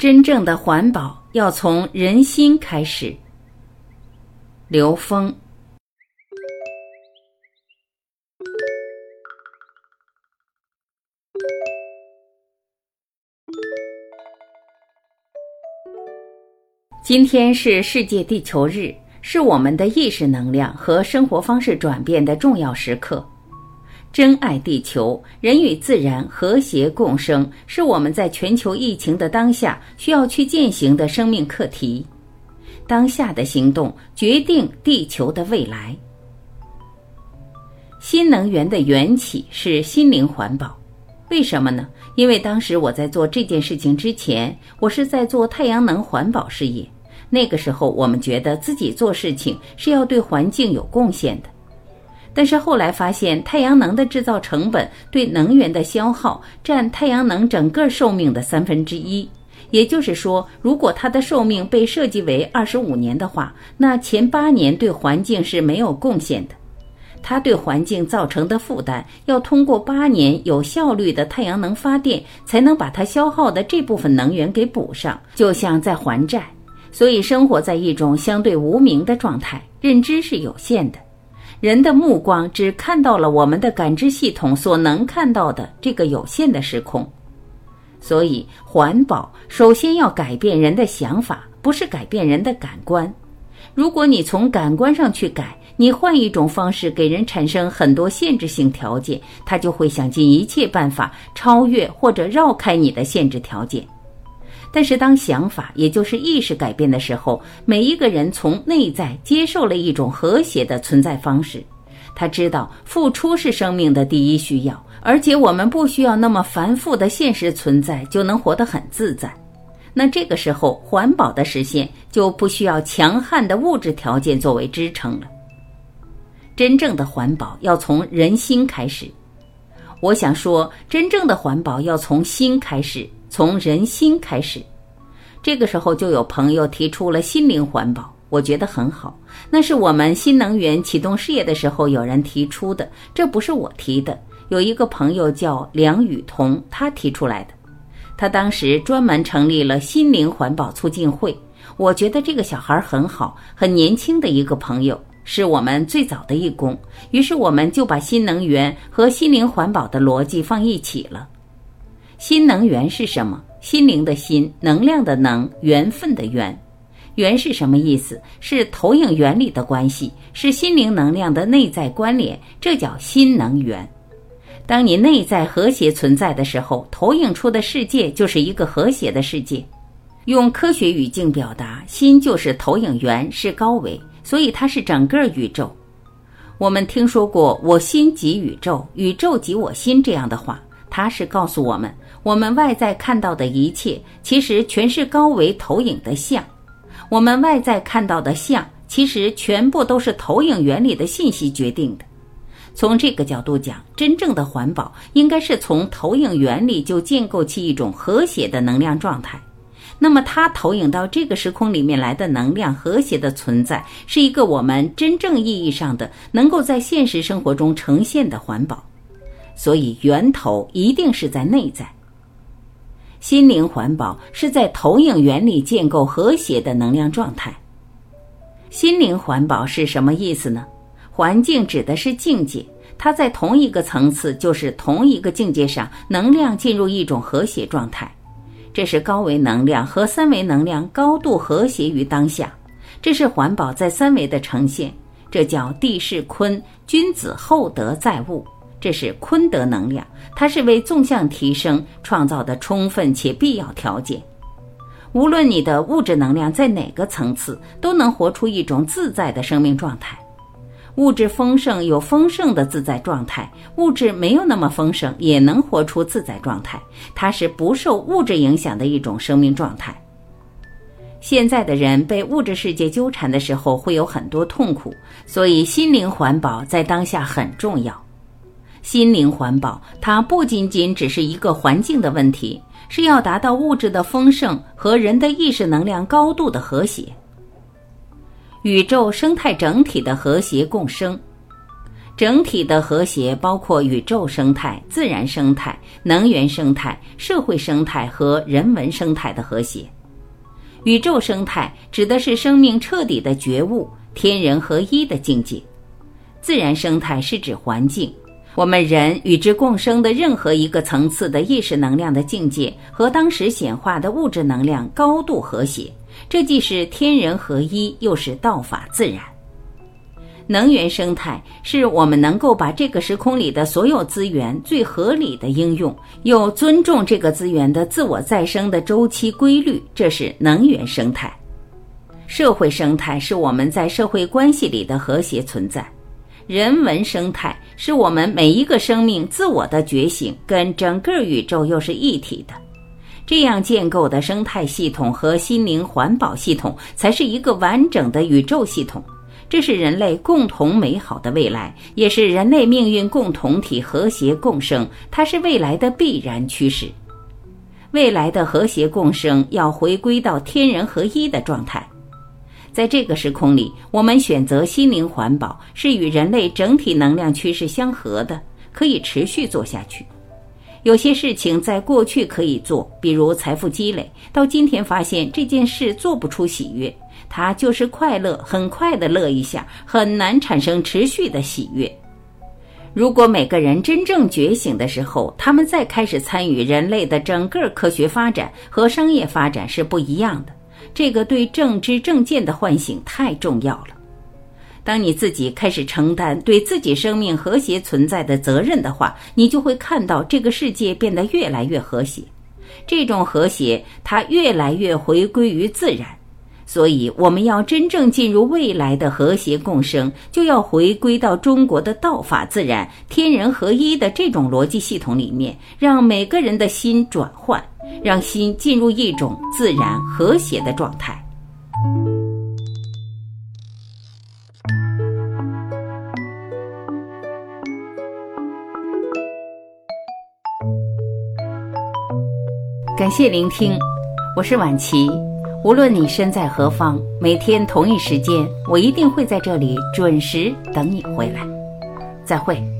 真正的环保要从人心开始。刘峰。今天是世界地球日，是我们的意识能量和生活方式转变的重要时刻。珍爱地球，人与自然和谐共生，是我们在全球疫情的当下需要去践行的生命课题。当下的行动决定地球的未来。新能源的缘起是心灵环保，为什么呢？因为当时我在做这件事情之前，我是在做太阳能环保事业。那个时候，我们觉得自己做事情是要对环境有贡献的。但是后来发现，太阳能的制造成本对能源的消耗占太阳能整个寿命的三分之一。也就是说，如果它的寿命被设计为二十五年的话，那前八年对环境是没有贡献的。它对环境造成的负担，要通过八年有效率的太阳能发电，才能把它消耗的这部分能源给补上，就像在还债。所以，生活在一种相对无名的状态，认知是有限的。人的目光只看到了我们的感知系统所能看到的这个有限的时空，所以环保首先要改变人的想法，不是改变人的感官。如果你从感官上去改，你换一种方式给人产生很多限制性条件，他就会想尽一切办法超越或者绕开你的限制条件。但是，当想法也就是意识改变的时候，每一个人从内在接受了一种和谐的存在方式。他知道付出是生命的第一需要，而且我们不需要那么繁复的现实存在就能活得很自在。那这个时候，环保的实现就不需要强悍的物质条件作为支撑了。真正的环保要从人心开始。我想说，真正的环保要从心开始。从人心开始，这个时候就有朋友提出了心灵环保，我觉得很好。那是我们新能源启动事业的时候有人提出的，这不是我提的。有一个朋友叫梁雨桐，他提出来的。他当时专门成立了心灵环保促进会。我觉得这个小孩很好，很年轻的一个朋友，是我们最早的义工。于是我们就把新能源和心灵环保的逻辑放一起了。新能源是什么？心灵的心，能量的能，缘分的缘。缘是什么意思？是投影原理的关系，是心灵能量的内在关联，这叫新能源。当你内在和谐存在的时候，投影出的世界就是一个和谐的世界。用科学语境表达，心就是投影源，是高维，所以它是整个宇宙。我们听说过“我心即宇宙，宇宙即我心”这样的话，它是告诉我们。我们外在看到的一切，其实全是高维投影的像；我们外在看到的像，其实全部都是投影原理的信息决定的。从这个角度讲，真正的环保应该是从投影原理就建构起一种和谐的能量状态。那么，它投影到这个时空里面来的能量和谐的存在，是一个我们真正意义上的能够在现实生活中呈现的环保。所以，源头一定是在内在。心灵环保是在投影原理建构和谐的能量状态。心灵环保是什么意思呢？环境指的是境界，它在同一个层次，就是同一个境界上，能量进入一种和谐状态。这是高维能量和三维能量高度和谐于当下，这是环保在三维的呈现。这叫地势坤，君子厚德载物。这是坤德能量，它是为纵向提升创造的充分且必要条件。无论你的物质能量在哪个层次，都能活出一种自在的生命状态。物质丰盛有丰盛的自在状态，物质没有那么丰盛也能活出自在状态。它是不受物质影响的一种生命状态。现在的人被物质世界纠缠的时候，会有很多痛苦，所以心灵环保在当下很重要。心灵环保，它不仅仅只是一个环境的问题，是要达到物质的丰盛和人的意识能量高度的和谐，宇宙生态整体的和谐共生。整体的和谐包括宇宙生态、自然生态、能源生态、社会生态和人文生态的和谐。宇宙生态指的是生命彻底的觉悟、天人合一的境界；自然生态是指环境，我们人与之共生的任何一个层次的意识能量的境界和当时显化的物质能量高度和谐，这既是天人合一，又是道法自然。能源生态是我们能够把这个时空里的所有资源最合理的应用，又尊重这个资源的自我再生的周期规律，这是能源生态。社会生态是我们在社会关系里的和谐存在。人文生态是我们每一个生命自我的觉醒，跟整个宇宙又是一体的。这样建构的生态系统和心灵环保系统，才是一个完整的宇宙系统。这是人类共同美好的未来，也是人类命运共同体和谐共生。它是未来的必然趋势。未来的和谐共生要回归到天人合一的状态。在这个时空里，我们选择心灵环保是与人类整体能量趋势相合的，可以持续做下去。有些事情在过去可以做，比如财富积累，到今天发现这件事做不出喜悦。它就是快乐，很快的乐一下，很难产生持续的喜悦。如果每个人真正觉醒的时候，他们再开始参与人类的整个科学发展和商业发展是不一样的。这个对正知正见的唤醒太重要了。当你自己开始承担对自己生命和谐存在的责任的话，你就会看到这个世界变得越来越和谐。这种和谐，它越来越回归于自然。所以，我们要真正进入未来的和谐共生，就要回归到中国的道法自然、天人合一的这种逻辑系统里面，让每个人的心转换，让心进入一种自然和谐的状态。感谢聆听，我是婉琪。无论你身在何方，每天同一时间，我一定会在这里准时等你回来。再会。